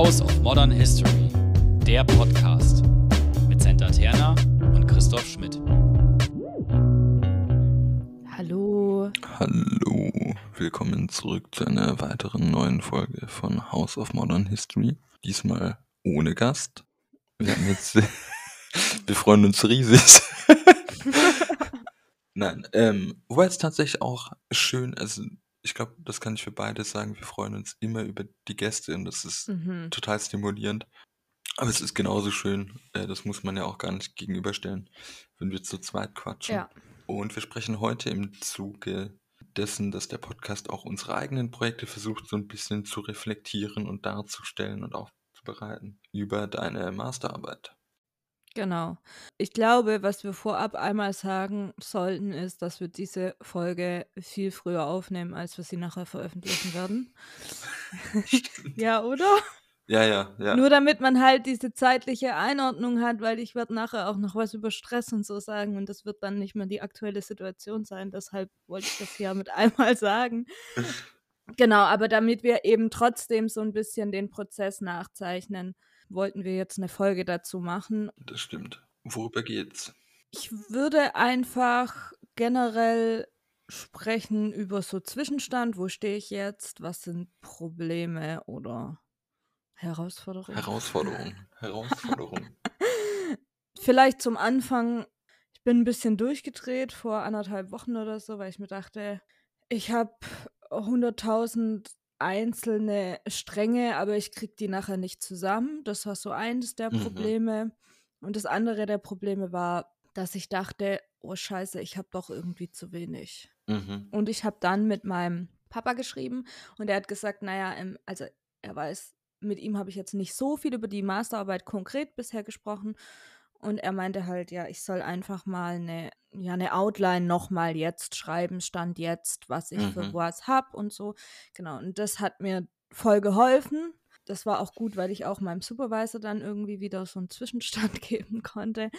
House of Modern History, der Podcast mit Senta Terna und Christoph Schmidt. Hallo. Hallo, willkommen zurück zu einer weiteren neuen Folge von House of Modern History. Diesmal ohne Gast. Wir haben jetzt, wir freuen uns riesig. Nein, ähm, wobei es tatsächlich auch schön, also ich glaube, das kann ich für beide sagen, wir freuen uns immer über die Gäste und das ist Mhm. total stimulierend. Aber es ist genauso schön, äh, das muss man ja auch gar nicht gegenüberstellen, wenn wir zu zweit quatschen. Ja. Und wir sprechen heute im Zuge dessen, dass der Podcast auch unsere eigenen Projekte versucht, so ein bisschen zu reflektieren und darzustellen und aufzubereiten über deine Masterarbeit. Genau. Ich glaube, was wir vorab einmal sagen sollten, ist, dass wir diese Folge viel früher aufnehmen, als wir sie nachher veröffentlichen werden. ja, oder? Ja, ja, ja. Nur damit man halt diese zeitliche Einordnung hat, weil ich werde nachher auch noch was über Stress und so sagen und das wird dann nicht mehr die aktuelle Situation sein. Deshalb wollte ich das ja mit einmal sagen. Genau, aber damit wir eben trotzdem so ein bisschen den Prozess nachzeichnen, wollten wir jetzt eine Folge dazu machen. Das stimmt. Worüber geht's? Ich würde einfach generell sprechen über so Zwischenstand, wo stehe ich jetzt, was sind Probleme oder Herausforderungen. Herausforderung. Herausforderung. Vielleicht zum Anfang, ich bin ein bisschen durchgedreht vor anderthalb Wochen oder so, weil ich mir dachte, ich habe 100.000 einzelne Stränge, aber ich krieg die nachher nicht zusammen. Das war so eines der Mhm. Probleme. Und das andere der Probleme war, dass ich dachte, oh scheiße, ich habe doch irgendwie zu wenig. Mhm. Und ich habe dann mit meinem Papa geschrieben und er hat gesagt, naja, ähm, also er weiß, mit ihm habe ich jetzt nicht so viel über die Masterarbeit konkret bisher gesprochen. Und er meinte halt, ja, ich soll einfach mal eine, ja, eine Outline nochmal jetzt schreiben, Stand jetzt, was ich für Mhm. was hab und so. Genau, und das hat mir voll geholfen. Das war auch gut, weil ich auch meinem Supervisor dann irgendwie wieder so einen Zwischenstand geben konnte.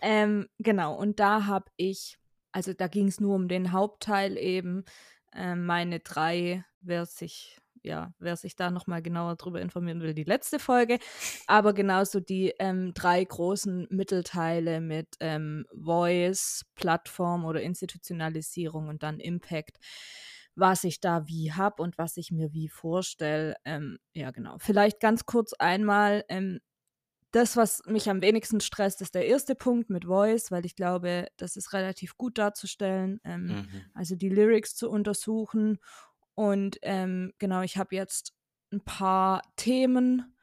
Ähm, genau, und da habe ich, also da ging es nur um den Hauptteil eben, ähm, meine drei, wer sich, ja, wer sich da nochmal genauer drüber informieren will, die letzte Folge, aber genauso die ähm, drei großen Mittelteile mit ähm, Voice, Plattform oder Institutionalisierung und dann Impact, was ich da wie habe und was ich mir wie vorstelle. Ähm, ja, genau. Vielleicht ganz kurz einmal, ähm, das, was mich am wenigsten stresst, ist der erste Punkt mit Voice, weil ich glaube, das ist relativ gut darzustellen. Ähm, Mhm. also die Lyrics zu untersuchen. Und ähm, genau, ich habe jetzt ein paar Themen.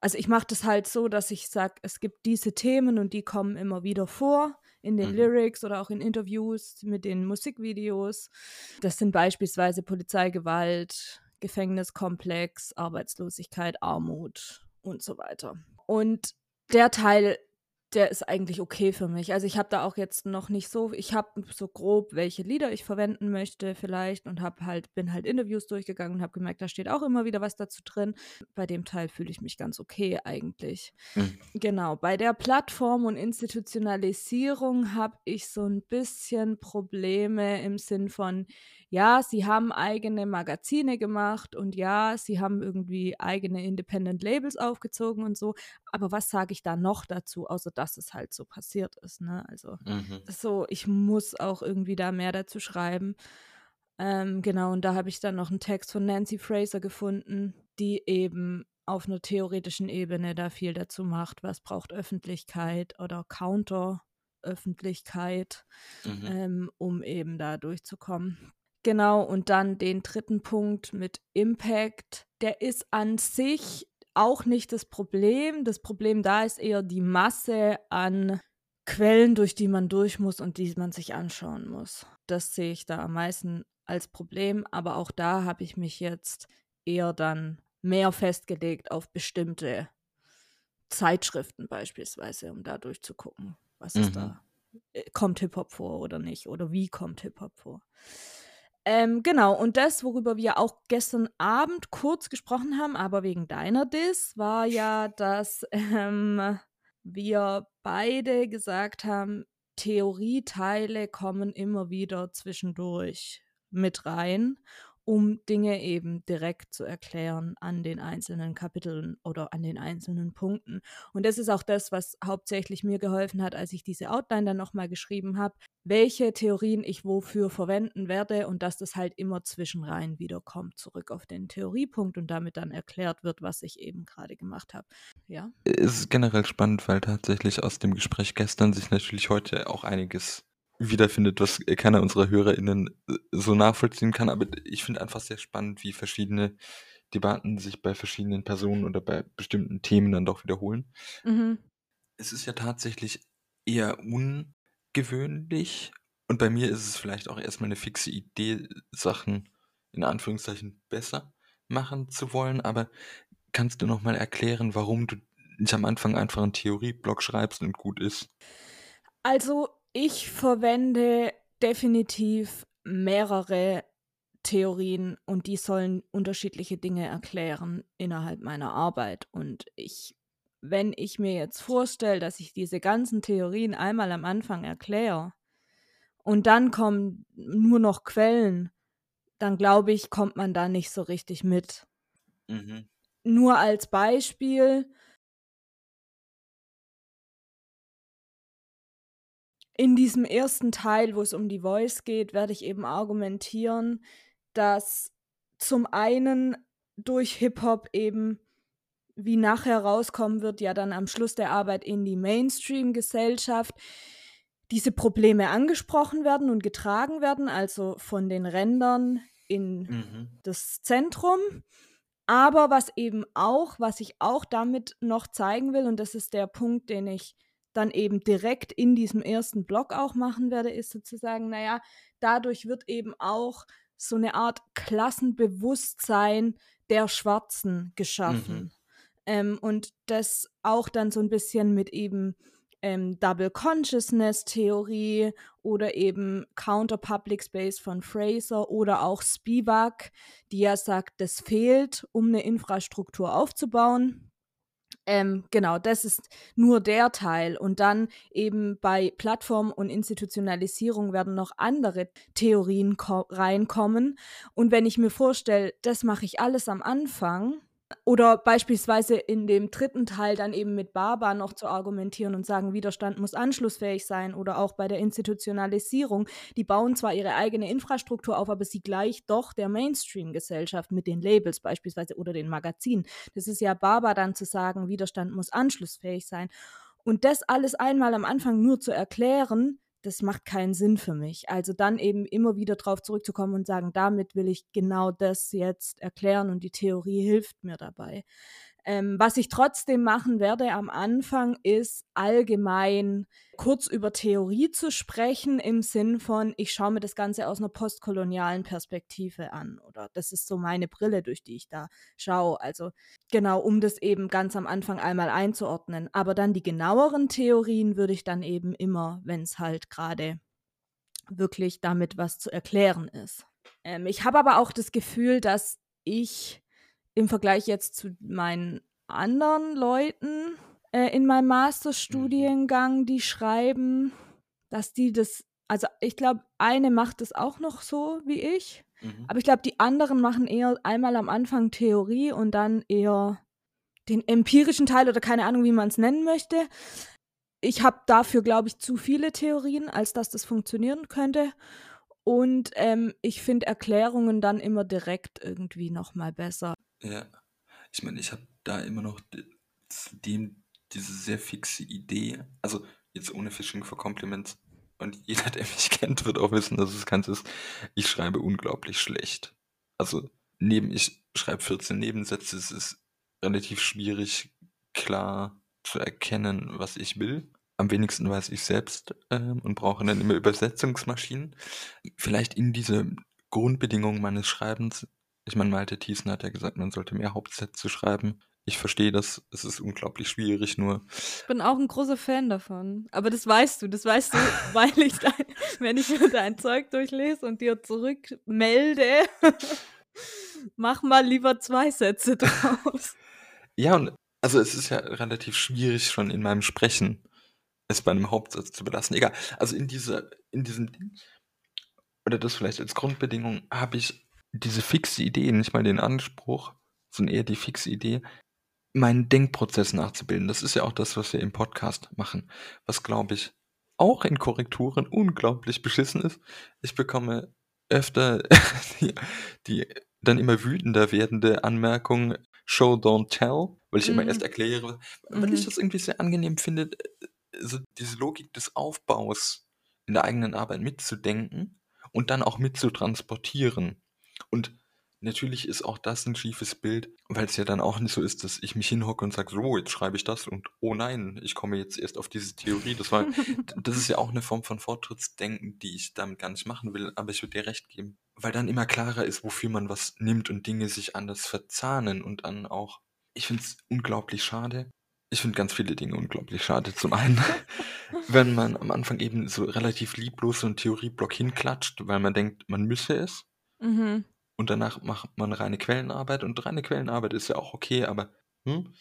Also ich mache das halt so, dass ich sage, es gibt diese Themen und die kommen immer wieder vor in den Mhm. Lyrics oder auch in Interviews mit den Musikvideos. Das sind beispielsweise Polizeigewalt, Gefängniskomplex, Arbeitslosigkeit, Armut und so weiter. Und der Teil, der ist eigentlich okay für mich. Also ich habe da auch jetzt noch nicht so, ich habe so grob, welche Lieder ich verwenden möchte vielleicht und habe halt, bin halt Interviews durchgegangen und habe gemerkt, da steht auch immer wieder was dazu drin. Bei dem Teil fühle ich mich ganz okay eigentlich. Mhm. Genau, bei der Plattform und Institutionalisierung habe ich so ein bisschen Probleme im Sinn von, ja, sie haben eigene Magazine gemacht und ja, sie haben irgendwie eigene Independent Labels aufgezogen und so. Aber was sage ich da noch dazu, außer dass es halt so passiert ist, ne? Also Mhm. so, ich muss auch irgendwie da mehr dazu schreiben. Ähm, genau, und da habe ich dann noch einen Text von Nancy Fraser gefunden, die eben auf einer theoretischen Ebene da viel dazu macht, was braucht Öffentlichkeit oder Counter-Öffentlichkeit, Mhm. ähm, um eben da durchzukommen. Genau, und dann den dritten Punkt mit Impact, der ist an sich auch nicht das Problem. Das Problem da ist eher die Masse an Quellen, durch die man durch muss und die man sich anschauen muss. Das sehe ich da am meisten als Problem, aber auch da habe ich mich jetzt eher dann mehr festgelegt auf bestimmte Zeitschriften beispielsweise, um da durchzugucken, was ist Mhm. da, äh, kommt Hip-Hop vor oder nicht oder wie kommt Hip-Hop vor. Ähm, genau, und das, worüber wir auch gestern Abend kurz gesprochen haben, aber wegen deiner Diss, war ja, dass ähm, wir beide gesagt haben, Theorieteile kommen immer wieder zwischendurch mit rein. Um Dinge eben direkt zu erklären an den einzelnen Kapiteln oder an den einzelnen Punkten. Und das ist auch das, was hauptsächlich mir geholfen hat, als ich diese Outline dann nochmal geschrieben habe, welche Theorien ich wofür verwenden werde und dass das halt immer zwischenrein wiederkommt, zurück auf den Theoriepunkt und damit dann erklärt wird, was ich eben gerade gemacht habe. Ja. Es ist generell spannend, weil tatsächlich aus dem Gespräch gestern sich natürlich heute auch einiges wiederfindet, was keiner unserer HörerInnen äh, so nachvollziehen kann. Aber ich finde einfach sehr spannend, wie verschiedene Debatten sich bei verschiedenen Personen oder bei bestimmten Themen dann doch wiederholen. Mhm. Es ist ja tatsächlich eher ungewöhnlich und bei mir ist es vielleicht auch erstmal eine fixe Idee, Sachen in Anführungszeichen besser machen zu wollen. Aber kannst du nochmal erklären, warum du nicht am Anfang einfach einen Theorieblock schreibst und gut ist? Also ich verwende definitiv mehrere Theorien und die sollen unterschiedliche Dinge erklären innerhalb meiner Arbeit. Und ich, wenn ich mir jetzt vorstelle, dass ich diese ganzen Theorien einmal am Anfang erkläre und dann kommen nur noch Quellen, dann glaube ich, kommt man da nicht so richtig mit. Mhm. Nur als Beispiel, in diesem ersten Teil, wo es um die Voice geht, werde ich eben argumentieren, dass zum einen durch Hip-Hop eben, wie nachher rauskommen wird, ja dann am Schluss der Arbeit in die Mainstream-Gesellschaft, diese Probleme angesprochen werden und getragen werden, also von den Rändern in Mhm. das Zentrum. Aber was eben auch, was ich auch damit noch zeigen will, und das ist der Punkt, den ich dann eben direkt in diesem ersten Block auch machen werde, ist sozusagen, naja, dadurch wird eben auch so eine Art Klassenbewusstsein der Schwarzen geschaffen. Mhm. Ähm, und das auch dann so ein bisschen mit eben ähm, Double Consciousness Theorie oder eben Counter Public Space von Fraser oder auch Spivak, die ja sagt, das fehlt, um eine Infrastruktur aufzubauen. Ähm, genau, das ist nur der Teil. Und dann eben bei Plattform und Institutionalisierung werden noch andere Theorien reinkommen. Und wenn ich mir vorstelle, das mache ich alles am Anfang, oder beispielsweise in dem dritten Teil dann eben mit Baba noch zu argumentieren und sagen, Widerstand muss anschlussfähig sein oder auch bei der Institutionalisierung. Die bauen zwar ihre eigene Infrastruktur auf, aber sie gleicht doch der Mainstream-Gesellschaft mit den Labels beispielsweise oder den Magazinen. Das ist ja Baba dann zu sagen, Widerstand muss anschlussfähig sein. Und das alles einmal am Anfang nur zu erklären, das macht keinen Sinn für mich. Also dann eben immer wieder darauf zurückzukommen und sagen, damit will ich genau das jetzt erklären und die Theorie hilft mir dabei. Ähm, was ich trotzdem machen werde am Anfang ist allgemein kurz über Theorie zu sprechen im Sinn von, ich schaue mir das Ganze aus einer postkolonialen Perspektive an oder das ist so meine Brille, durch die ich da schaue. Also genau, um das eben ganz am Anfang einmal einzuordnen. Aber dann die genaueren Theorien würde ich dann eben immer, wenn es halt gerade wirklich damit was zu erklären ist. Ähm, ich habe aber auch das Gefühl, dass ich im Vergleich jetzt zu meinen anderen Leuten äh, in meinem Masterstudiengang, die schreiben, dass die das, also ich glaube, eine macht es auch noch so wie ich, Mhm. aber ich glaube, die anderen machen eher einmal am Anfang Theorie und dann eher den empirischen Teil oder keine Ahnung, wie man es nennen möchte. Ich habe dafür, glaube ich, zu viele Theorien, als dass das funktionieren könnte. Und ähm, ich finde Erklärungen dann immer direkt irgendwie nochmal besser. Ja. Ich meine, ich habe da immer noch zudem diese sehr fixe Idee, also jetzt ohne Fishing for Compliments, und jeder, der mich kennt, wird auch wissen, dass es ganz ist, ich schreibe unglaublich schlecht. Also neben, ich schreibe 14 Nebensätze, es ist relativ schwierig, klar zu erkennen, was ich will. Am wenigsten weiß ich selbst ähm, und brauche dann immer Übersetzungsmaschinen. Vielleicht in diese Grundbedingungen meines Schreibens ich meine, Malte Thiessen hat ja gesagt, man sollte mehr Hauptsätze schreiben. Ich verstehe das, es ist unglaublich schwierig, nur. Ich bin auch ein großer Fan davon. Aber das weißt du, das weißt du, weil ich dein, wenn ich mir dein Zeug durchlese und dir zurückmelde, mach mal lieber zwei Sätze draus. Ja, und also es ist ja relativ schwierig schon in meinem Sprechen, es bei einem Hauptsatz zu belassen. Egal. Also in dieser, in diesem Ding, oder das vielleicht als Grundbedingung, habe ich diese fixe Idee, nicht mal den Anspruch, sondern eher die fixe Idee, meinen Denkprozess nachzubilden. Das ist ja auch das, was wir im Podcast machen. Was, glaube ich, auch in Korrekturen unglaublich beschissen ist. Ich bekomme öfter die, die dann immer wütender werdende Anmerkung Show, don't tell, weil ich immer Mhm. erst erkläre, weil ich Mhm. das irgendwie sehr angenehm finde, äh, so diese Logik des Aufbaus in der eigenen Arbeit mitzudenken und dann auch mitzutransportieren. Und natürlich ist auch das ein schiefes Bild, weil es ja dann auch nicht so ist, dass ich mich hinhocke und sage, so, jetzt schreibe ich das und oh nein, ich komme jetzt erst auf diese Theorie. Das war, das ist ja auch eine Form von Fortschrittsdenken, die ich damit gar nicht machen will, aber ich würde dir recht geben. Weil dann immer klarer ist, wofür man was nimmt und Dinge sich anders verzahnen und dann auch, ich finde es unglaublich schade. Ich finde ganz viele Dinge unglaublich schade. Zum einen, wenn man am Anfang eben so relativ lieblos so einen Theorieblock hinklatscht, weil man denkt, man müsse es Mhm. Und danach macht man reine Quellenarbeit. Und reine Quellenarbeit ist ja auch okay, aber hm?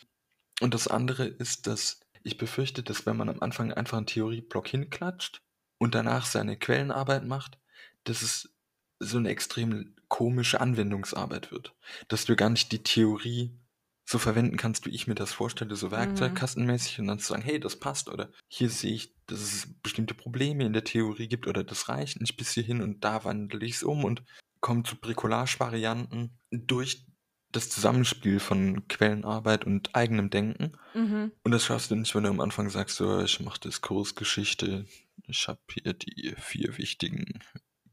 und das andere ist, dass ich befürchte, dass wenn man am Anfang einfach einen Theorieblock hinklatscht und danach seine Quellenarbeit macht, dass es so eine extrem komische Anwendungsarbeit wird, dass du gar nicht die Theorie so verwenden kannst, wie ich mir das vorstelle, so Werkzeugkastenmäßig und dann zu sagen, hey, das passt oder hier sehe ich, dass es bestimmte Probleme in der Theorie gibt oder das reicht nicht bis hierhin und da wandle ich es um und komme zu Bricolage-Varianten durch das Zusammenspiel von Quellenarbeit und eigenem Denken. Mhm. Und das schaffst du nicht, wenn du am Anfang sagst, so, ich mache Diskursgeschichte, ich habe hier die vier wichtigen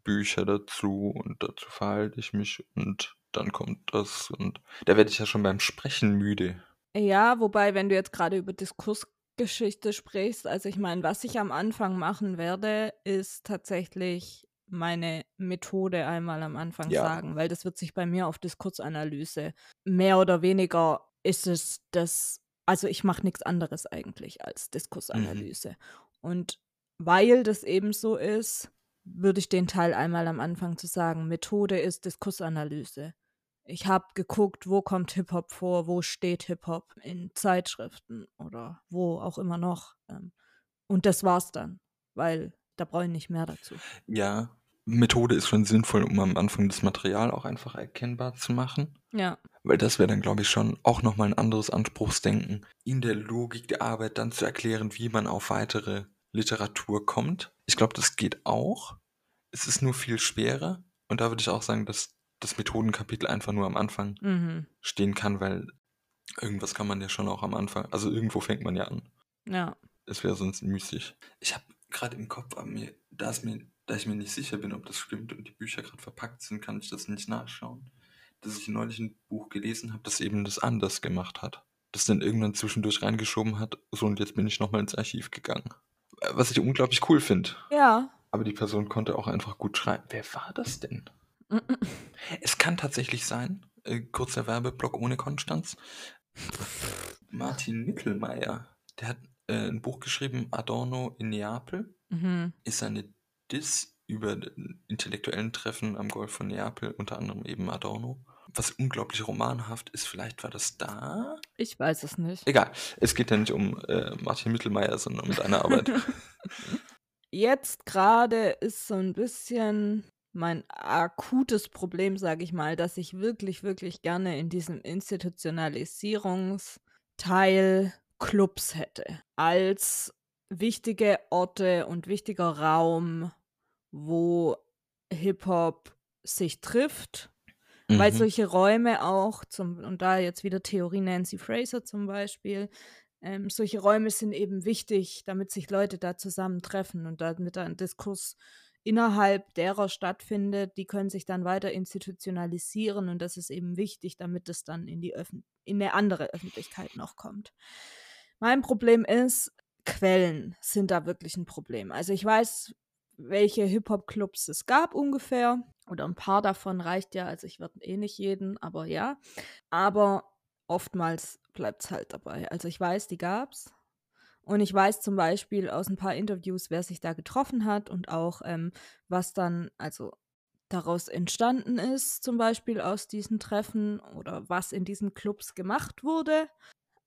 Bücher dazu und dazu verhalte ich mich und dann kommt das und da werde ich ja schon beim Sprechen müde. Ja, wobei, wenn du jetzt gerade über Diskursgeschichte sprichst, also ich meine, was ich am Anfang machen werde, ist tatsächlich meine Methode einmal am Anfang Ja. sagen, weil das wird sich bei mir auf Diskursanalyse mehr oder weniger ist es das, also ich mache nichts anderes eigentlich als Diskursanalyse. Und weil das eben so ist, würde ich den Teil einmal am Anfang zu sagen, Methode ist Diskursanalyse. Ich habe geguckt, wo kommt Hip-Hop vor, wo steht Hip-Hop in Zeitschriften oder wo auch immer noch. ähm, Und das war's dann, weil da brauche ich nicht mehr dazu. Ja, Methode ist schon sinnvoll, um am Anfang das Material auch einfach erkennbar zu machen. Ja, Weil das wäre dann, glaube ich, schon auch nochmal ein anderes Anspruchsdenken, in der Logik der Arbeit dann zu erklären, wie man auf weitere Literatur kommt. Ich glaube, das geht auch. Es ist nur viel schwerer. Und da würde ich auch sagen, dass das Methodenkapitel einfach nur am Anfang mhm. stehen kann, weil irgendwas kann man ja schon auch am Anfang. Also irgendwo fängt man ja an. ja. Es wäre sonst müßig. Ich habe gerade im Kopf, mir, da, es mir, da ich mir nicht sicher bin, ob das stimmt und die Bücher gerade verpackt sind, kann ich das nicht nachschauen. Dass ich neulich ein Buch gelesen habe, das eben das anders gemacht hat. Das dann irgendwann zwischendurch reingeschoben hat. So, und jetzt bin ich nochmal ins Archiv gegangen. Äh, Was ich unglaublich cool finde. Ja. Aber die Person konnte auch einfach gut schreiben. Wer war das denn? Es kann tatsächlich sein, äh, kurzer Werbeblock ohne Konstanz. Martin Mittelmeier, der hat äh, ein Buch geschrieben, Adorno in Neapel, Mhm. ist eine Diss über den intellektuellen Treffen am Golf von Neapel, unter anderem eben Adorno. Was unglaublich romanhaft ist, vielleicht war das da? Ich weiß es nicht. Egal, es geht ja nicht um äh, Martin Mittelmeier, sondern um seine Arbeit. Jetzt gerade ist so ein bisschen mein akutes Problem, sage ich mal, dass ich wirklich, wirklich gerne in diesem Institutionalisierungsteil Clubs hätte. Als wichtige Orte und wichtiger Raum, wo Hip-Hop sich trifft weil Mhm. solche Räume auch, zum, und da jetzt wieder Theorie Nancy Fraser zum Beispiel, ähm, solche Räume sind eben wichtig, damit sich Leute da zusammentreffen und damit da ein Diskurs innerhalb derer stattfindet, die können sich dann weiter institutionalisieren und das ist eben wichtig, damit es dann in die Öffn in eine andere Öffentlichkeit noch kommt. Mein Problem ist, Quellen sind da wirklich ein Problem. Also ich weiß, welche Hip-Hop-Clubs es gab ungefähr. Oder ein paar davon reicht ja. Also ich werde eh nicht jeden, aber ja. Aber oftmals bleibt es halt dabei. Also ich weiß, die gab's. Und ich weiß zum Beispiel aus ein paar Interviews, wer sich da getroffen hat und auch ähm, was dann, also daraus entstanden ist, zum Beispiel aus diesen Treffen oder was in diesen Clubs gemacht wurde.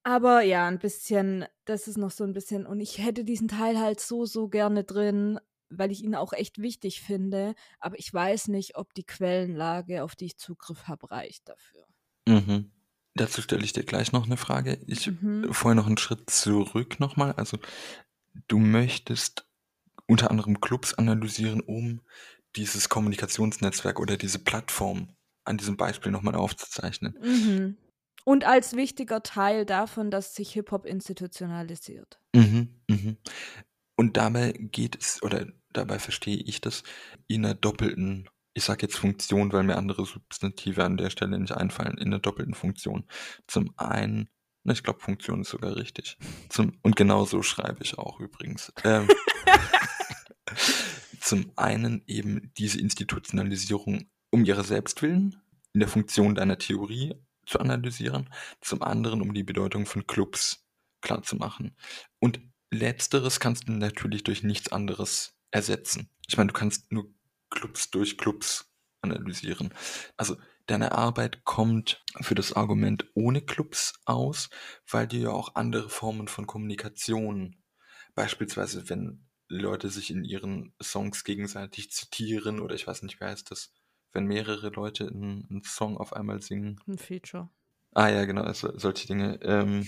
Aber ja, ein bisschen, das ist noch so ein bisschen, und ich hätte diesen Teil halt so, so gerne drin, weil ich ihn auch echt wichtig finde, aber ich weiß nicht, ob die Quellenlage, auf die ich Zugriff habe, reicht dafür. Mhm. Dazu stelle ich dir gleich noch eine Frage. Ich Mhm. vorher noch einen Schritt zurück nochmal. Also du möchtest unter anderem Clubs analysieren, um dieses Kommunikationsnetzwerk oder diese Plattform an diesem Beispiel nochmal aufzuzeichnen. Mhm. Und als wichtiger Teil davon, dass sich Hip-Hop institutionalisiert. Mhm, mhm. Und dabei geht es, oder dabei verstehe ich das, in einer doppelten, ich sage jetzt Funktion, weil mir andere Substantive an der Stelle nicht einfallen, in einer doppelten Funktion. Zum einen, na, ich glaube, Funktion ist sogar richtig. Zum, und genau so schreibe ich auch übrigens. Ähm, zum einen eben diese Institutionalisierung um ihre Selbstwillen in der Funktion deiner Theorie zu analysieren, zum anderen um die Bedeutung von Clubs klarzumachen. Und letzteres kannst du natürlich durch nichts anderes ersetzen. Ich meine, du kannst nur Clubs durch Clubs analysieren. Also deine Arbeit kommt für das Argument ohne Clubs aus, weil du ja auch andere Formen von Kommunikation, beispielsweise wenn Leute sich in ihren Songs gegenseitig zitieren oder ich weiß nicht, wie heißt das, wenn mehrere Leute einen, einen Song auf einmal singen. Ein Feature. Ah ja, genau, also solche Dinge. Ähm,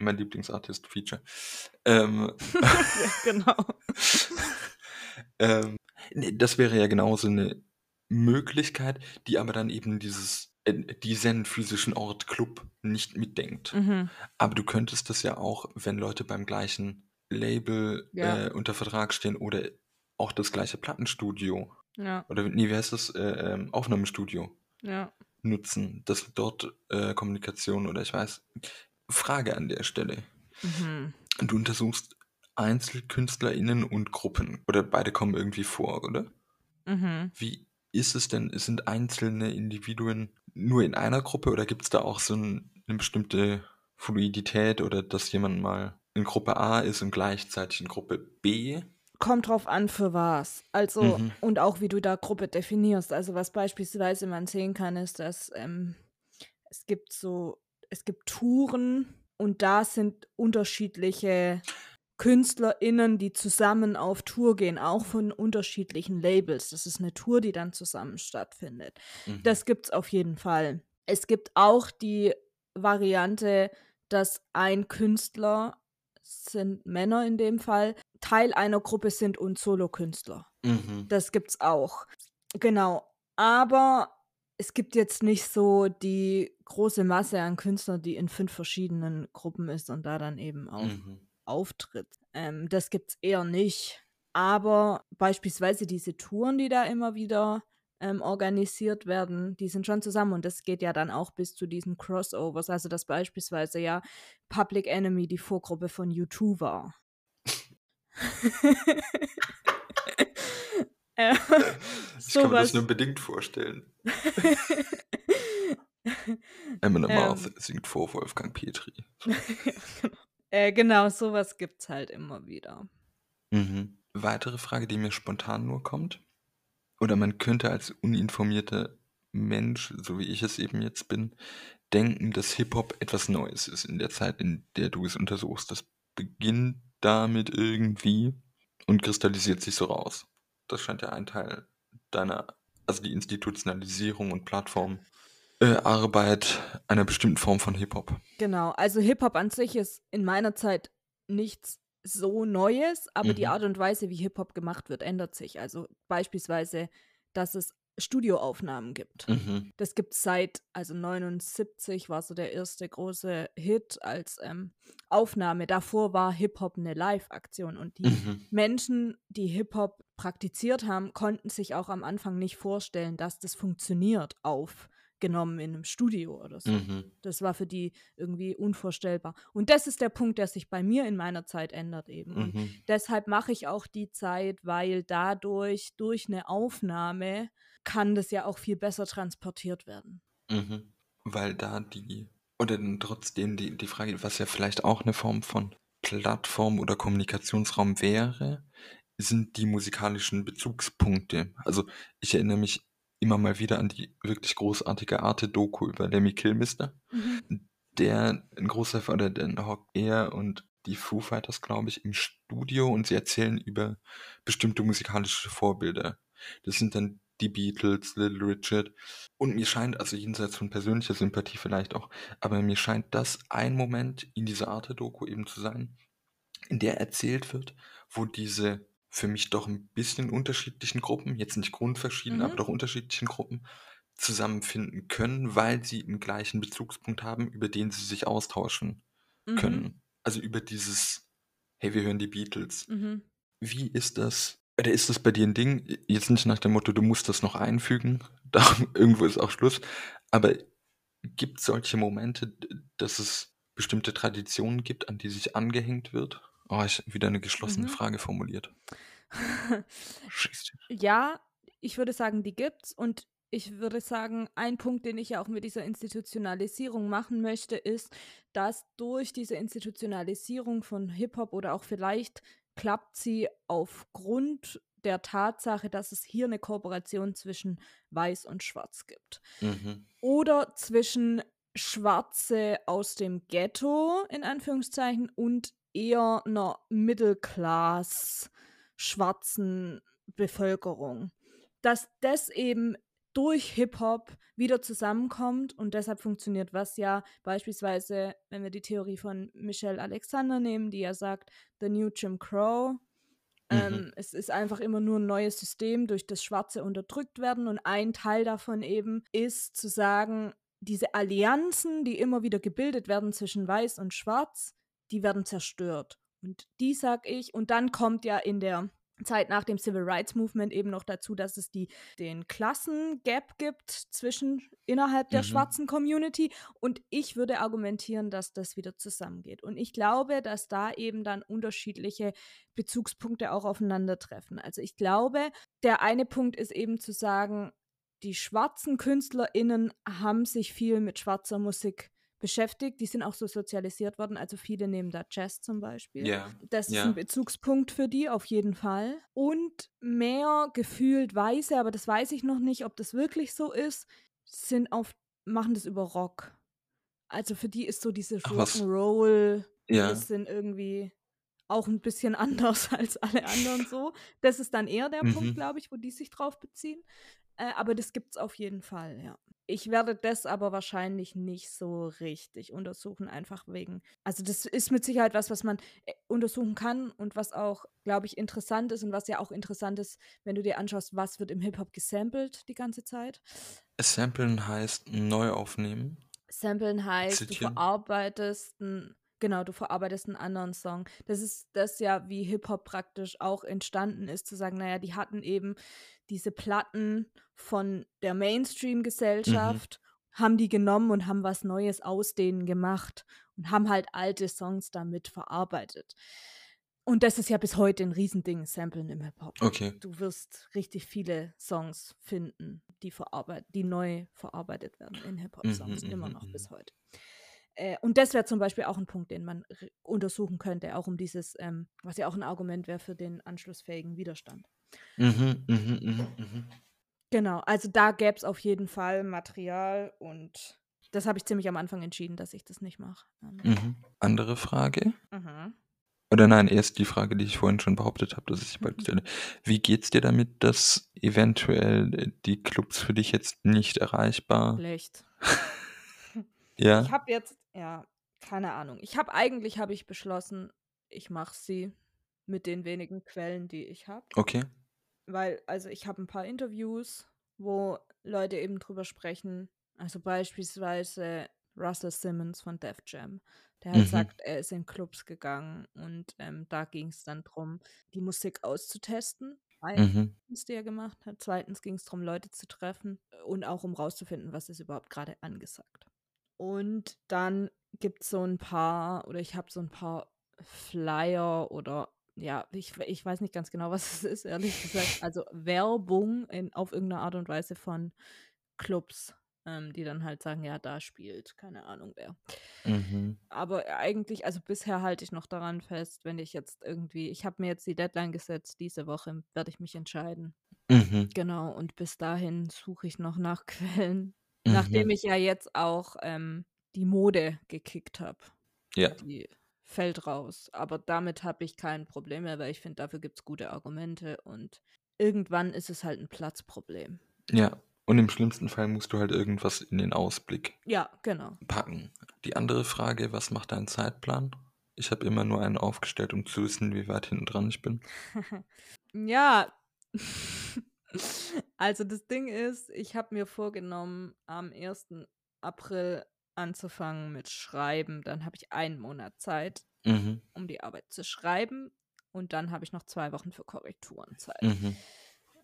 mein Lieblingsartist Feature. Ähm, ja, genau. ähm, nee, das wäre ja genauso eine Möglichkeit, die aber dann eben dieses äh, diesen physischen Ort Club nicht mitdenkt. Mhm. Aber du könntest das ja auch, wenn Leute beim gleichen Label Ja. äh, unter Vertrag stehen oder auch das gleiche Plattenstudio Ja, oder nee, wie heißt das? Äh, ähm, Aufnahmestudio ja. nutzen, dass dort äh, Kommunikation oder ich weiß. Frage an der Stelle. Mhm. Du untersuchst EinzelkünstlerInnen und Gruppen oder beide kommen irgendwie vor, oder? Mhm. Wie ist es denn? Sind einzelne Individuen nur in einer Gruppe oder gibt es da auch so ein, eine bestimmte Fluidität oder dass jemand mal in Gruppe A ist und gleichzeitig in Gruppe B? Kommt drauf an, für was. Also, Mhm. und auch wie du da Gruppe definierst. Also, was beispielsweise man sehen kann, ist, dass ähm, es gibt so, es gibt Touren und da sind unterschiedliche KünstlerInnen, die zusammen auf Tour gehen, auch von unterschiedlichen Labels. Das ist eine Tour, die dann zusammen stattfindet. Mhm. Das gibt's auf jeden Fall. Es gibt auch die Variante, dass ein Künstler, sind Männer in dem Fall, Teil einer Gruppe sind und Solokünstler. Mhm. Das gibt's auch. Genau. Aber es gibt jetzt nicht so die große Masse an Künstlern, die in fünf verschiedenen Gruppen ist und da dann eben auch Mhm. Auftritt. Ähm, das gibt's eher nicht. Aber beispielsweise diese Touren, die da immer wieder ähm, organisiert werden, die sind schon zusammen und das geht ja dann auch bis zu diesen Crossovers. Also dass beispielsweise ja Public Enemy die Vorgruppe von U2 war. äh, Ich kann mir das nur bedingt vorstellen. Eminem Ähm. Singt vor Wolfgang Petri. äh, genau, sowas gibt's halt immer wieder. Mhm. Weitere Frage, die mir spontan nur kommt. Oder man könnte als uninformierter Mensch, so wie ich es eben jetzt bin, denken, dass Hip-Hop etwas Neues ist in der Zeit, in der du es untersuchst. Das beginnt damit irgendwie und kristallisiert sich so raus. Das scheint ja ein Teil deiner, also die Institutionalisierung und Plattform, äh, Arbeit einer bestimmten Form von Hip-Hop. Genau, also Hip-Hop an sich ist in meiner Zeit nichts so Neues, aber die Mhm. Art und Weise, wie Hip-Hop gemacht wird, ändert sich. Also beispielsweise, dass es Studioaufnahmen gibt. Mhm. Das gibt es seit, also 79 war so der erste große Hit als ähm, Aufnahme. Davor war Hip-Hop eine Live-Aktion und die Mhm. Menschen, die Hip-Hop praktiziert haben, konnten sich auch am Anfang nicht vorstellen, dass das funktioniert, aufgenommen in einem Studio oder so. Mhm. Das war für die irgendwie unvorstellbar. Und das ist der Punkt, der sich bei mir in meiner Zeit ändert eben. Und Mhm. deshalb mache ich auch die Zeit, weil dadurch, durch eine Aufnahme, kann das ja auch viel besser transportiert werden. Mhm. Weil da die, oder dann trotzdem die, die Frage, was ja vielleicht auch eine Form von Plattform oder Kommunikationsraum wäre, sind die musikalischen Bezugspunkte. Also ich erinnere mich immer mal wieder an die wirklich großartige Arte-Doku über Lemmy Kilmister, der ein großer, oder den Hawk er und die Foo Fighters, glaube ich, im Studio und sie erzählen über bestimmte musikalische Vorbilder. Das sind dann die Beatles, Little Richard. Und mir scheint, also jenseits von persönlicher Sympathie vielleicht auch, aber mir scheint das ein Moment in dieser Art der Doku eben zu sein, in der erzählt wird, wo diese für mich doch ein bisschen unterschiedlichen Gruppen, jetzt nicht grundverschieden, Mhm. aber doch unterschiedlichen Gruppen, zusammenfinden können, weil sie einen gleichen Bezugspunkt haben, über den sie sich austauschen Mhm. können. Also über dieses, hey, wir hören die Beatles. Mhm. Wie ist das? Oder ist das bei dir ein Ding? Jetzt nicht nach dem Motto, du musst das noch einfügen, da irgendwo ist auch Schluss. Aber gibt es solche Momente, dass es bestimmte Traditionen gibt, an die sich angehängt wird? Oh, ich wieder eine geschlossene Mhm. Frage formuliert. Schieß dich. Ja, ich würde sagen, die gibt's und ich würde sagen, ein Punkt, den ich ja auch mit dieser Institutionalisierung machen möchte, ist, dass durch diese Institutionalisierung von Hip-Hop oder auch vielleicht klappt sie aufgrund der Tatsache, dass es hier eine Kooperation zwischen Weiß und Schwarz gibt. Mhm. Oder zwischen Schwarze aus dem Ghetto, in Anführungszeichen, und eher einer Mittelklass schwarzen Bevölkerung. Dass das eben durch Hip-Hop wieder zusammenkommt und deshalb funktioniert was ja beispielsweise, wenn wir die Theorie von Michelle Alexander nehmen, die ja sagt, The New Jim Crow, ähm, es ist einfach immer nur ein neues System, durch das Schwarze unterdrückt werden. Und ein Teil davon eben ist zu sagen, diese Allianzen, die immer wieder gebildet werden zwischen Weiß und Schwarz, die werden zerstört. Und die sag ich, und dann kommt ja in der Zeit nach dem Civil Rights Movement eben noch dazu, dass es die, den Klassengap gibt zwischen innerhalb der Mhm. schwarzen Community. Und ich würde argumentieren, dass das wieder zusammengeht. Und ich glaube, dass da eben dann unterschiedliche Bezugspunkte auch aufeinandertreffen. Also ich glaube, der eine Punkt ist eben zu sagen, die schwarzen KünstlerInnen haben sich viel mit schwarzer Musik beschäftigt. Die sind auch so sozialisiert worden. Also viele nehmen da Jazz zum Beispiel. Ja. Das ist Ja. ein Bezugspunkt für die auf jeden Fall. Und mehr gefühlt Weiße, aber das weiß ich noch nicht, ob das wirklich so ist, sind auf, machen das über Rock. Also für die ist so diese? Rock'n'Roll, Ja. das sind irgendwie auch ein bisschen anders als alle anderen so. Das ist dann eher der Mhm. Punkt, glaube ich, wo die sich drauf beziehen. Äh, aber das gibt's auf jeden Fall, ja. Ich werde das aber wahrscheinlich nicht so richtig untersuchen, einfach wegen. Also, das ist mit Sicherheit was, was man äh, untersuchen kann und was auch, glaube ich, interessant ist und was ja auch interessant ist, wenn du dir anschaust, was wird im Hip-Hop gesampelt die ganze Zeit. Samplen heißt neu aufnehmen. Samplen heißt, du Zitieren. verarbeitest ein, genau, du verarbeitest einen anderen Song. Das ist das ja, wie Hip-Hop praktisch auch entstanden ist, zu sagen, naja, die hatten eben diese Platten von der Mainstream-Gesellschaft, haben die genommen und haben was Neues aus denen gemacht und haben halt alte Songs damit verarbeitet. Und das ist ja bis heute ein Riesending, Samplen im Hip-Hop. Okay. Du wirst richtig viele Songs finden, die, verarbeit die neu verarbeitet werden in Hip-Hop-Songs, Mhm, immer mhm, noch mhm. bis heute. Äh, und das wäre zum Beispiel auch ein Punkt, den man untersuchen könnte, auch um dieses, ähm, was ja auch ein Argument wäre für den anschlussfähigen Widerstand. Mhm, mhm, mhm, mhm. Genau, also da gäbe es auf jeden Fall Material und das habe ich ziemlich am Anfang entschieden, dass ich das nicht mache. Ähm, Mhm. Andere Frage? mhm. Oder nein, erst die Frage, die ich vorhin schon behauptet habe, dass ich bald Mhm. stelle. Wie geht's dir damit, dass eventuell äh, die Clubs für dich jetzt nicht erreichbar? Schlecht. Ja. Ich habe jetzt, ja, keine Ahnung. Ich habe eigentlich, habe ich beschlossen, ich mache sie mit den wenigen Quellen, die ich habe. Okay. Weil, also ich habe ein paar Interviews, wo Leute eben drüber sprechen. Also beispielsweise Russell Simmons von Def Jam, der halt Mhm. sagt, er ist in Clubs gegangen und ähm, da ging es dann darum, die Musik auszutesten. Mhm. Erstens, die er gemacht hat. Zweitens ging es darum, Leute zu treffen und auch um rauszufinden, was ist überhaupt gerade angesagt. Und dann gibt es so ein paar, oder ich habe so ein paar Flyer oder ja, ich, ich weiß nicht ganz genau, was es ist, ehrlich gesagt. Also Werbung in, auf irgendeine Art und Weise von Clubs, ähm, die dann halt sagen, ja, da spielt, keine Ahnung wer. Mhm. Aber eigentlich, also bisher halte ich noch daran fest, wenn ich jetzt irgendwie, ich habe mir jetzt die Deadline gesetzt, diese Woche werde ich mich entscheiden. Mhm. Genau, und bis dahin suche ich noch nach Quellen. Mhm. Nachdem ich ja jetzt auch ähm, die Mode gekickt habe. Ja. Die fällt raus. Aber damit habe ich kein Problem mehr, weil ich finde, dafür gibt es gute Argumente und irgendwann ist es halt ein Platzproblem. Ja, und im schlimmsten Fall musst du halt irgendwas in den Ausblick Ja, genau. packen. Die andere Frage, was macht dein Zeitplan? Ich habe immer nur einen aufgestellt, um zu wissen, wie weit hinten dran ich bin. Ja. Also das Ding ist, ich habe mir vorgenommen, am 1. April anzufangen mit Schreiben. Dann habe ich einen Monat Zeit, Mhm. um die Arbeit zu schreiben. Und dann habe ich noch zwei Wochen für Korrekturen Zeit. Mhm.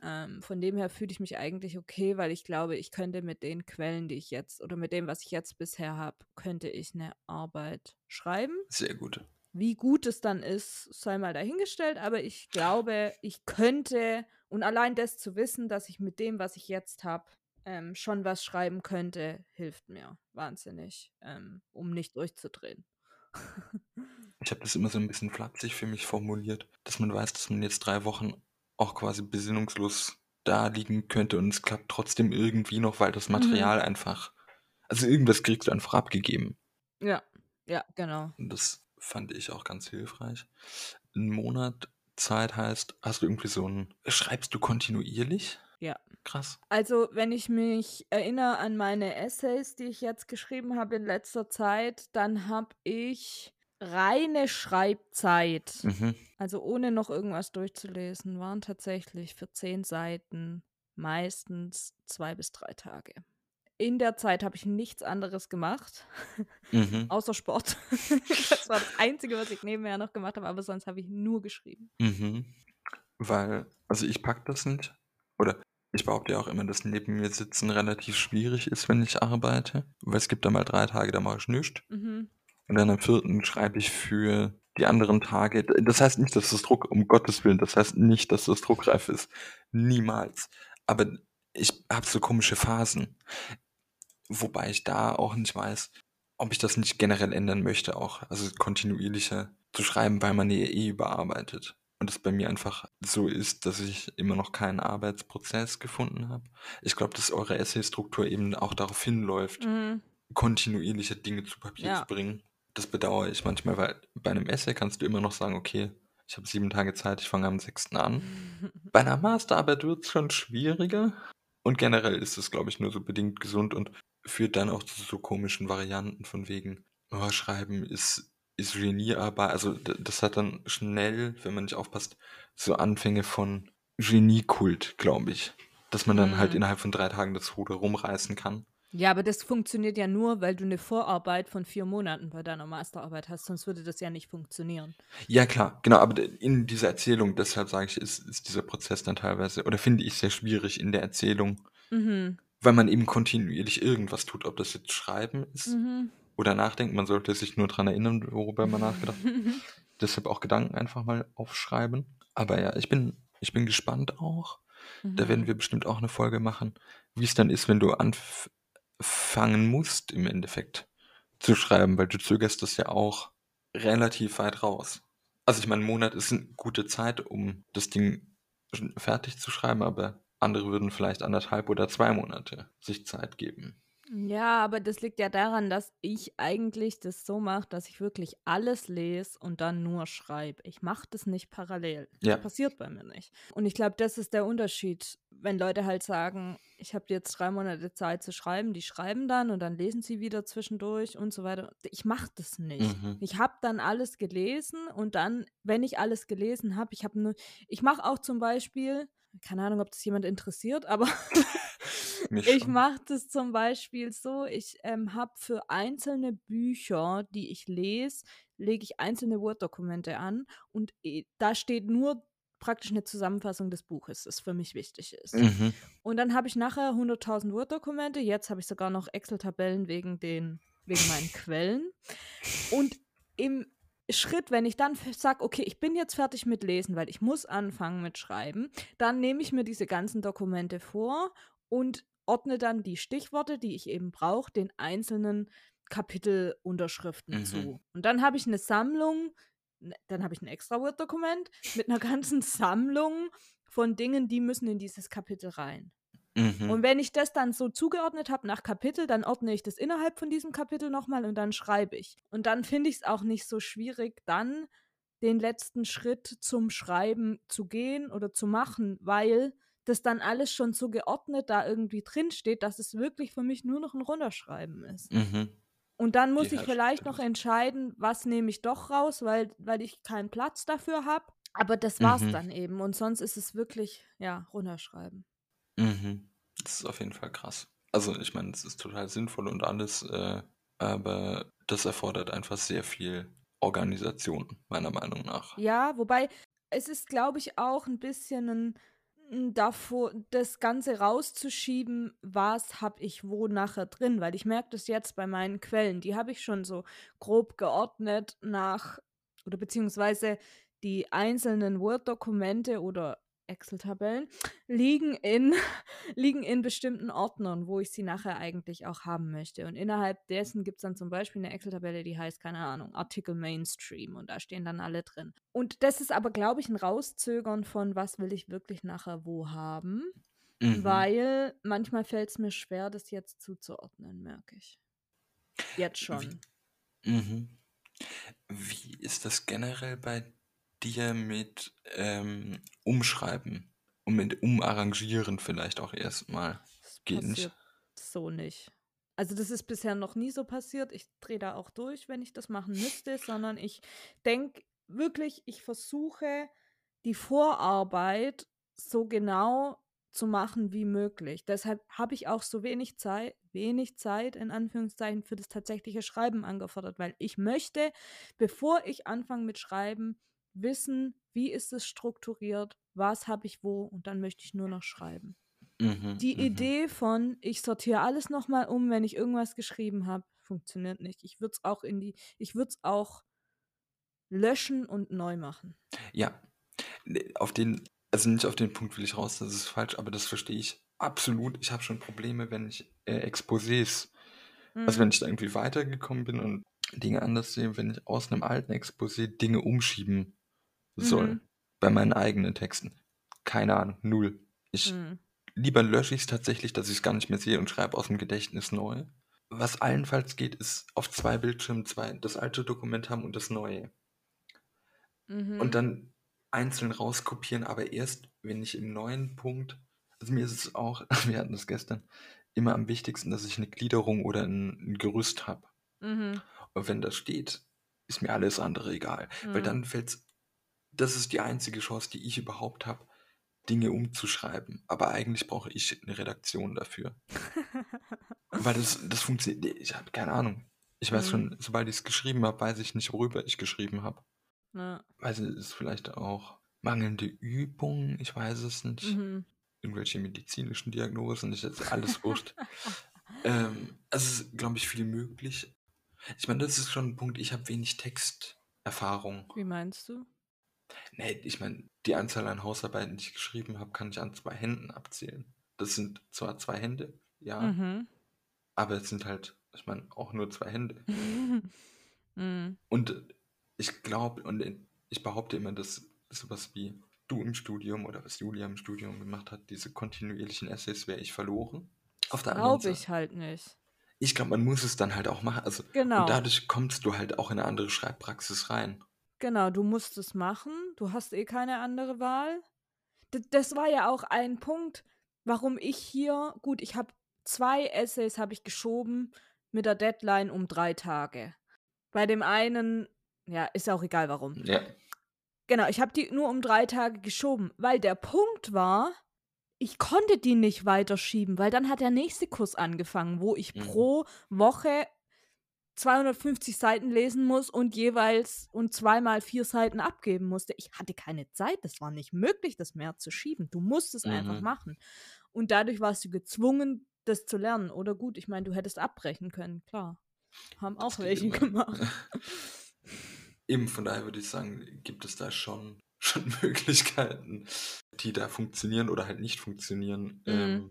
Ähm, von dem her fühle ich mich eigentlich okay, weil ich glaube, ich könnte mit den Quellen, die ich jetzt oder mit dem, was ich jetzt bisher habe, könnte ich eine Arbeit schreiben. Sehr gut. Wie gut es dann ist, sei mal dahingestellt, aber ich glaube, ich könnte, und allein das zu wissen, dass ich mit dem, was ich jetzt habe, ähm, schon was schreiben könnte, hilft mir wahnsinnig, ähm, um nicht durchzudrehen. Ich habe das immer so ein bisschen flapsig für mich formuliert, dass man weiß, dass man jetzt drei Wochen auch quasi besinnungslos da liegen könnte und es klappt trotzdem irgendwie noch, weil das Material einfach, also irgendwas kriegst du einfach abgegeben. ja, ja, genau. Und das fand ich auch ganz hilfreich. Ein Monat Zeit heißt, hast du irgendwie so ein, schreibst du kontinuierlich? Ja. Krass. Also, wenn ich mich erinnere an meine Essays, die ich jetzt geschrieben habe in letzter Zeit, dann habe ich reine Schreibzeit, Mhm. also ohne noch irgendwas durchzulesen, waren tatsächlich für zehn Seiten meistens zwei bis drei Tage. In der Zeit habe ich nichts anderes gemacht, Mhm. außer Sport. das war das Einzige, was ich nebenher noch gemacht habe, aber sonst habe ich nur geschrieben. Mhm. Weil, also ich pack das nicht. Oder ich behaupte ja auch immer, dass neben mir sitzen relativ schwierig ist, wenn ich arbeite. Weil es gibt da mal drei Tage, da mache ich nichts. Mhm. Und dann am vierten schreibe ich für die anderen Tage. Das heißt nicht, dass das Druck, um Gottes Willen, das heißt nicht, dass das druckreif ist. Niemals. Aber ich habe so komische Phasen. Wobei ich da auch nicht weiß, ob ich das nicht generell ändern möchte auch. Also kontinuierlicher zu schreiben, weil man ja eh überarbeitet. Und es bei mir einfach so ist, dass ich immer noch keinen Arbeitsprozess gefunden habe. Ich glaube, dass eure Essay-Struktur eben auch darauf hinläuft, Mhm. kontinuierliche Dinge zu Papier Ja. zu bringen. Das bedauere ich manchmal, weil bei einem Essay kannst du immer noch sagen, okay, ich habe sieben Tage Zeit, ich fange am 6. an. Bei einer Masterarbeit wird es schon schwieriger. Und generell ist es, glaube ich, nur so bedingt gesund und führt dann auch zu so komischen Varianten von wegen, oh, Schreiben ist, ist Geniearbeit. Also das hat dann schnell, wenn man nicht aufpasst, so Anfänge von Geniekult, glaube ich. Dass man dann halt Mhm. innerhalb von drei Tagen das Ruder rumreißen kann. Ja, aber das funktioniert ja nur, weil du eine Vorarbeit von vier Monaten bei deiner Masterarbeit hast, sonst würde das ja nicht funktionieren. Ja, klar, genau, aber in dieser Erzählung, deshalb sage ich, ist, ist dieser Prozess dann teilweise, oder finde ich sehr schwierig in der Erzählung, Mhm. Weil man eben kontinuierlich irgendwas tut, ob das jetzt Schreiben ist Mhm. oder Nachdenken. Man sollte sich nur dran erinnern, worüber man nachgedacht hat. Deshalb auch Gedanken einfach mal aufschreiben. Aber ja, ich bin, ich bin gespannt auch. Da werden Mhm. wir bestimmt auch eine Folge machen, wie es dann ist, wenn du anfangen musst, im Endeffekt zu schreiben, weil du zögerst das ja auch relativ weit raus. Also ich meine, ein Monat ist eine gute Zeit, um das Ding fertig zu schreiben, aber andere würden vielleicht anderthalb oder zwei Monate sich Zeit geben. Ja, aber das liegt ja daran, dass ich eigentlich das so mache, dass ich wirklich alles lese und dann nur schreibe. Ich mache das nicht parallel. Ja. Das passiert bei mir nicht. Und ich glaube, das ist der Unterschied. Wenn Leute halt sagen, ich habe jetzt drei Monate Zeit zu schreiben, die schreiben dann und dann lesen sie wieder zwischendurch und so weiter. Ich mache das nicht. Mhm. Ich habe dann alles gelesen und dann, wenn ich alles gelesen habe, ich habe nur, ich mache auch zum Beispiel, keine Ahnung, ob das jemand interessiert, aber ich mache das zum Beispiel so, ich ähm, habe für einzelne Bücher, die ich lese, lege ich einzelne Word-Dokumente an und eh, da steht nur praktisch eine Zusammenfassung des Buches, das für mich wichtig ist. Mhm. Und dann habe ich nachher 100.000 Word-Dokumente, jetzt habe ich sogar noch Excel-Tabellen wegen, den, wegen meinen Quellen. Und im Schritt, wenn ich dann sage, okay, ich bin jetzt fertig mit Lesen, weil ich muss anfangen mit Schreiben, dann nehme ich mir diese ganzen Dokumente vor und ordne dann die Stichworte, die ich eben brauche, den einzelnen Kapitelunterschriften Mhm. zu. Und dann habe ich eine Sammlung, dann habe ich ein extra Word-Dokument mit einer ganzen Sammlung von Dingen, die müssen in dieses Kapitel rein. Mhm. Und wenn ich das dann so zugeordnet habe nach Kapitel, dann ordne ich das innerhalb von diesem Kapitel nochmal und dann schreibe ich. Und dann finde ich es auch nicht so schwierig, dann den letzten Schritt zum Schreiben zu gehen oder zu machen, weil das dann alles schon so geordnet da irgendwie drin steht, dass es wirklich für mich nur noch ein Runterschreiben ist. Mhm. Und dann muss Ja, ich vielleicht noch stimmt. entscheiden, was nehme ich doch raus, weil, weil ich keinen Platz dafür habe. Aber das war's Mhm. dann eben. Und sonst ist es wirklich, ja, runterschreiben. Mhm. Das ist auf jeden Fall krass. Also ich meine, es ist total sinnvoll und alles, äh, aber das erfordert einfach sehr viel Organisation, meiner Meinung nach. Ja, wobei es ist, glaube ich, auch ein bisschen ein, ein davor, das Ganze rauszuschieben, was habe ich wo nachher drin, weil ich merke das jetzt bei meinen Quellen, die habe ich schon so grob geordnet nach, oder beziehungsweise die einzelnen Word-Dokumente oder Excel-Tabellen liegen in, liegen in bestimmten Ordnern, wo ich sie nachher eigentlich auch haben möchte. Und innerhalb dessen gibt es dann zum Beispiel eine Excel-Tabelle, die heißt, keine Ahnung, Artikel Mainstream und da stehen dann alle drin. Und das ist aber, glaube ich, ein Rauszögern von, was will ich wirklich nachher wo haben, Mhm. weil manchmal fällt es mir schwer, das jetzt zuzuordnen, merke ich. Jetzt schon. Mhm. Wie ist das generell bei dir mit ähm, Umschreiben und mit Umarrangieren vielleicht auch erstmal? Geht nicht. so nicht. Also das ist bisher noch nie so passiert. Ich drehe da auch durch, wenn ich das machen müsste, sondern ich denke wirklich, ich versuche die Vorarbeit so genau zu machen wie möglich. Deshalb habe ich auch so wenig Zeit, wenig Zeit in Anführungszeichen für das tatsächliche Schreiben angefordert, weil ich möchte, bevor ich anfange mit Schreiben, wissen, wie ist es strukturiert, was habe ich wo und dann möchte ich nur noch schreiben. Mhm, Die mhm. Idee von, ich sortiere alles nochmal um, wenn ich irgendwas geschrieben habe, funktioniert nicht. Ich würde es auch in die, ich würde es auch löschen und neu machen. Ja, auf den, also nicht auf den Punkt will ich raus, das ist falsch, aber das verstehe ich absolut. Ich habe schon Probleme, wenn ich äh, Exposés, also wenn Mhm. ich da irgendwie weitergekommen bin und Dinge anders sehe, wenn ich aus einem alten Exposé Dinge umschieben soll, Mhm. bei meinen eigenen Texten. Keine Ahnung, null. Ich Mhm. lieber lösche ich es tatsächlich, dass ich es gar nicht mehr sehe und schreibe aus dem Gedächtnis neu. Was allenfalls geht, ist auf zwei Bildschirmen zwei, das alte Dokument haben und das neue. Mhm. Und dann einzeln rauskopieren, aber erst, wenn ich im neuen Punkt, also mir ist es auch, wir hatten das gestern, immer am wichtigsten, dass ich eine Gliederung oder ein, ein Gerüst habe. Mhm. Und wenn das steht, ist mir alles andere egal. Weil Mhm. dann fällt's, das ist die einzige Chance, die ich überhaupt habe, Dinge umzuschreiben. Aber eigentlich brauche ich eine Redaktion dafür. Weil das, das funktioniert, ich habe keine Ahnung. Ich weiß Mhm. schon, sobald ich es geschrieben habe, weiß ich nicht, worüber ich geschrieben habe. Ja. Weiß es ist vielleicht auch mangelnde Übung, ich weiß es nicht. Mhm. Irgendwelche medizinischen Diagnosen, ich jetzt alles wurscht. ähm, es ist, glaube ich, viel möglich. Ich meine, das ist schon ein Punkt, ich habe wenig Texterfahrung. Wie meinst du? Nee, ich meine, die Anzahl an Hausarbeiten, die ich geschrieben habe, kann ich an zwei Händen abzählen. Das sind zwar zwei Hände, ja, Mhm. aber es sind halt, ich meine, auch nur zwei Hände. mhm. Und ich glaube und ich behaupte immer, dass sowas wie du im Studium oder was Julia im Studium gemacht hat, diese kontinuierlichen Essays, wäre ich verloren. Auf der anderen Glaube Seite. ich halt nicht. Ich glaube, man muss es dann halt auch machen. Also, Genau. Und dadurch kommst du halt auch in eine andere Schreibpraxis rein. Genau, du musst es machen. Du hast eh keine andere Wahl. D das war ja auch ein Punkt, warum ich hier, gut, ich habe zwei Essays habe ich geschoben mit der Deadline um drei Tage. Bei dem einen, ja, ist auch egal warum. Ja. Genau, ich habe die nur um drei Tage geschoben, weil der Punkt war, ich konnte die nicht weiterschieben, weil dann hat der nächste Kurs angefangen, wo ich Mhm. pro Woche 250 Seiten lesen muss und jeweils und zweimal vier Seiten abgeben musste. Ich hatte keine Zeit, das war nicht möglich, das mehr zu schieben. Du musst es einfach Mhm. machen. Und dadurch warst du gezwungen, das zu lernen. Oder gut, ich meine, du hättest abbrechen können, klar. Haben auch welche gemacht. Eben, von daher würde ich sagen, gibt es da schon, schon Möglichkeiten, die da funktionieren oder halt nicht funktionieren. Mhm. Ähm,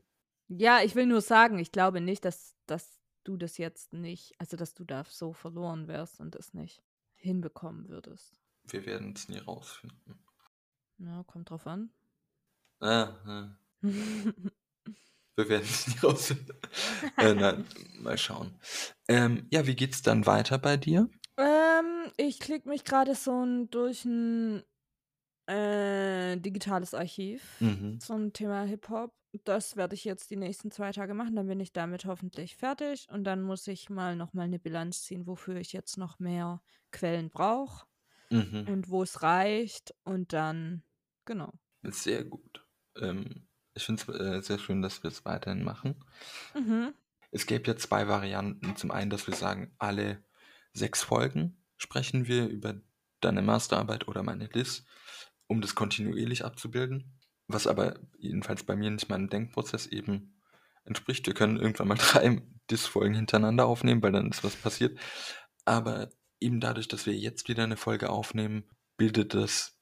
Ja, ich will nur sagen, ich glaube nicht, dass, dass du das jetzt nicht, also dass du da so verloren wärst und das nicht hinbekommen würdest. wir werden es nie rausfinden. Ja, kommt drauf an. Ah, ah. Wir werden es nie rausfinden. äh, nein, mal schauen. Ähm, ja, wie geht's dann weiter bei dir? Ähm, ich klicke mich gerade so ein, durch ein äh, digitales Archiv Mhm. zum Thema Hip-Hop. Das werde ich jetzt die nächsten zwei Tage machen, dann bin ich damit hoffentlich fertig und dann muss ich mal nochmal eine Bilanz ziehen, wofür ich jetzt noch mehr Quellen brauche Mhm. und wo es reicht und dann, genau. Sehr gut. Ähm, ich finde es äh, sehr schön, dass wir es weiterhin machen. Mhm. Es gäbe ja zwei Varianten. Zum einen, dass wir sagen, alle sechs Folgen sprechen wir über deine Masterarbeit oder meine Liz, um das kontinuierlich abzubilden. Was aber jedenfalls bei mir nicht meinem Denkprozess eben entspricht. Wir können irgendwann mal drei Dis-Folgen hintereinander aufnehmen, weil dann ist was passiert. Aber eben dadurch, dass wir jetzt wieder eine Folge aufnehmen, bildet das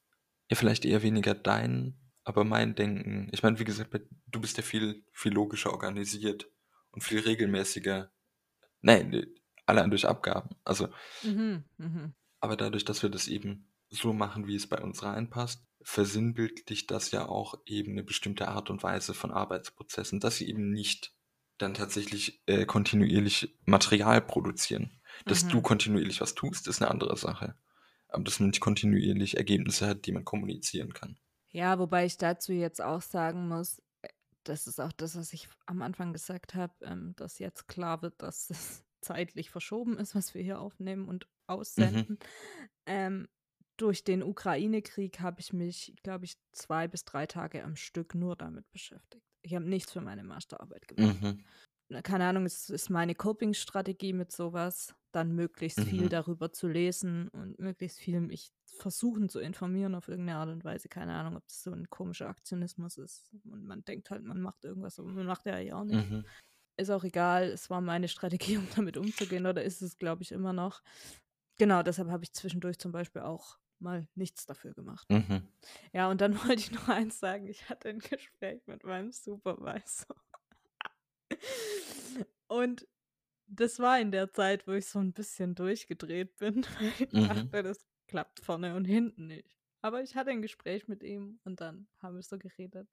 ja vielleicht eher weniger dein, aber mein Denken. Ich meine, wie gesagt, du bist ja viel, viel logischer organisiert und viel regelmäßiger. Nein, allein durch Abgaben. Also, Mhm. Mhm. aber dadurch, dass wir das eben so machen, wie es bei uns reinpasst, versinnbildlicht das ja auch eben eine bestimmte Art und Weise von Arbeitsprozessen, dass sie eben nicht dann tatsächlich äh, kontinuierlich Material produzieren. Dass Mhm. du kontinuierlich was tust, ist eine andere Sache. Aber dass man nicht kontinuierlich Ergebnisse hat, die man kommunizieren kann. Ja, wobei ich dazu jetzt auch sagen muss, äh, das ist auch das, was ich am Anfang gesagt habe, ähm, dass jetzt klar wird, dass es zeitlich verschoben ist, was wir hier aufnehmen und aussenden. Ähm, durch den Ukraine-Krieg habe ich mich, glaube ich, zwei bis drei Tage am Stück nur damit beschäftigt. Ich habe nichts für meine Masterarbeit gemacht. Mhm. Keine Ahnung, es ist meine Coping-Strategie mit sowas, dann möglichst viel Mhm. darüber zu lesen und möglichst viel mich versuchen zu informieren auf irgendeine Art und Weise. Keine Ahnung, ob das so ein komischer Aktionismus ist. Und man denkt halt, man macht irgendwas, aber man macht ja eigentlich auch nicht. Mhm. Ist auch egal, es war meine Strategie, um damit umzugehen, oder ist es, glaube ich, immer noch. Genau, deshalb habe ich zwischendurch zum Beispiel auch mal nichts dafür gemacht. Mhm. Ja, und dann wollte ich noch eins sagen. Ich hatte ein Gespräch mit meinem Supervisor. Und das war in der Zeit, wo ich so ein bisschen durchgedreht bin, weil ich Mhm. dachte, das klappt vorne und hinten nicht. Aber ich hatte ein Gespräch mit ihm und dann haben wir so geredet.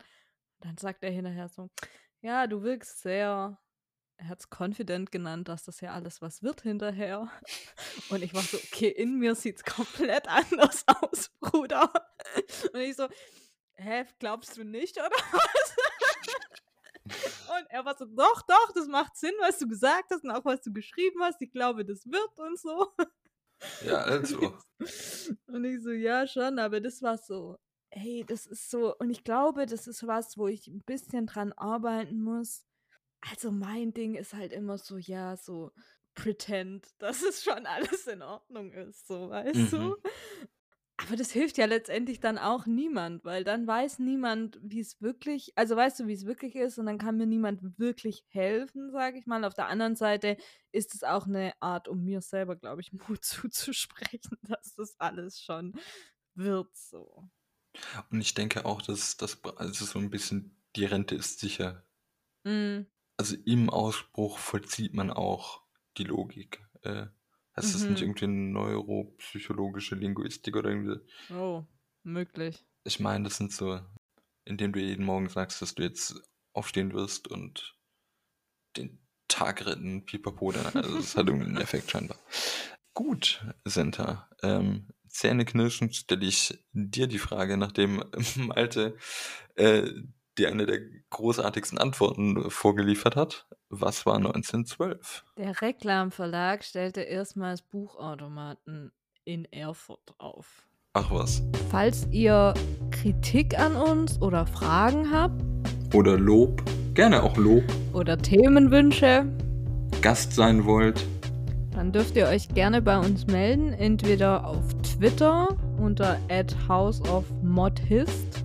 Und dann sagt er hinterher so, ja, du wirkst sehr, er hat es confident genannt, dass das ja alles was wird hinterher. Und ich war so, okay, in mir sieht es komplett anders aus, Bruder. Und ich so, hä, glaubst du nicht, oder was? Und er war so, doch, doch, das macht Sinn, was du gesagt hast und auch was du geschrieben hast. Ich glaube, das wird und so. Ja, also. Und ich so, ja, schon, aber das war so, hey, das ist so, und ich glaube, das ist was, wo ich ein bisschen dran arbeiten muss. Also mein Ding ist halt immer so, ja, so pretend, dass es schon alles in Ordnung ist, so, weißt du? Mhm. Aber das hilft ja letztendlich dann auch niemand, weil dann weiß niemand, wie es wirklich, also weißt du, wie es wirklich ist und dann kann mir niemand wirklich helfen, sage ich mal. Auf der anderen Seite ist es auch eine Art, um mir selber, glaube ich, Mut zuzusprechen, dass das alles schon wird so. Und ich denke auch, dass das also so ein bisschen die Rente ist sicher. Mm, Also im Ausspruch vollzieht man auch die Logik. Äh, das nicht Mhm. irgendwie neuropsychologische Linguistik oder irgendwie? Oh, möglich. Ich meine, das sind so, indem du jeden Morgen sagst, dass du jetzt aufstehen wirst und den Tag retten, pipapo, dann, also das hat irgendwie einen Effekt scheinbar. Gut, Senta, ähm, zähneknirschend stelle ich dir die Frage, nachdem Malte äh, dir eine der großartigsten Antworten vorgeliefert hat. Was war 1912? Der Reklamverlag stellte erstmals Buchautomaten in Erfurt auf. Ach was. Falls ihr Kritik an uns oder Fragen habt Oder Lob, gerne auch Lob, oder Themenwünsche, Gast sein wollt. dann dürft ihr euch gerne bei uns melden, entweder auf Twitter unter @houseofmodhist